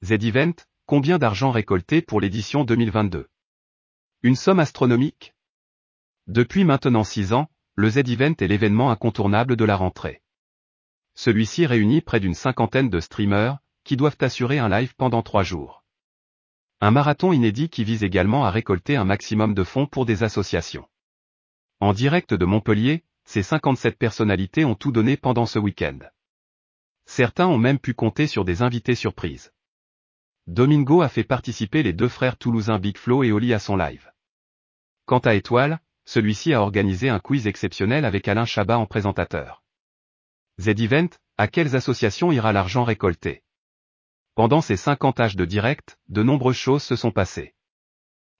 Z-Event, combien d'argent récolté pour l'édition 2022 Une somme astronomique? Depuis maintenant 6 ans, le Z-Event est l'événement incontournable de la rentrée. Celui-ci réunit près d'une cinquantaine de streamers, qui doivent assurer un live pendant 3 jours. Un marathon inédit qui vise également à récolter un maximum de fonds pour des associations. En direct de Montpellier, ces 57 personnalités ont tout donné pendant ce week-end. Certains ont même pu compter sur des invités surprises. Domingo a fait participer les deux frères toulousains Big Flo et Oli à son live. Quant à Étoile, celui-ci a organisé un quiz exceptionnel avec Alain Chabat en présentateur. Z-Event, à quelles associations ira l'argent récolté? Pendant ces 50 âges de direct, de nombreuses choses se sont passées.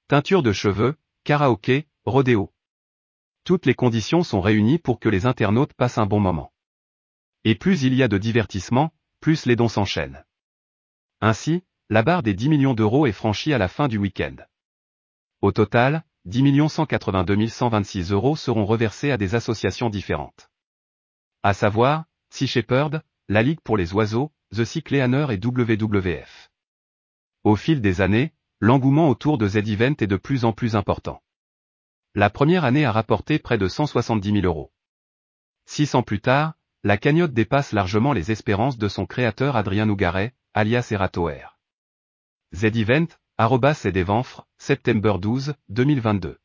Teinture de cheveux, karaoké, rodéo. Toutes les conditions sont réunies pour que les internautes passent un bon moment. Et plus il y a de divertissement, plus les dons s'enchaînent. Ainsi, la barre des 10 millions d'euros est franchie à la fin du week-end. Au total, 10 182 126 euros seront reversés à des associations différentes. À savoir, Sea Shepherd, la Ligue pour les oiseaux, The Cycleaner et WWF. Au fil des années, l'engouement autour de Z-Event est de plus en plus important. La première année a rapporté près de 170 000 euros. Six ans plus tard, la cagnotte dépasse largement les espérances de son créateur Adrien Nougaret, alias Eratoer. Z-Event, arrobas et septembre 12, 2022.